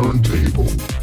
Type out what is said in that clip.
turntable.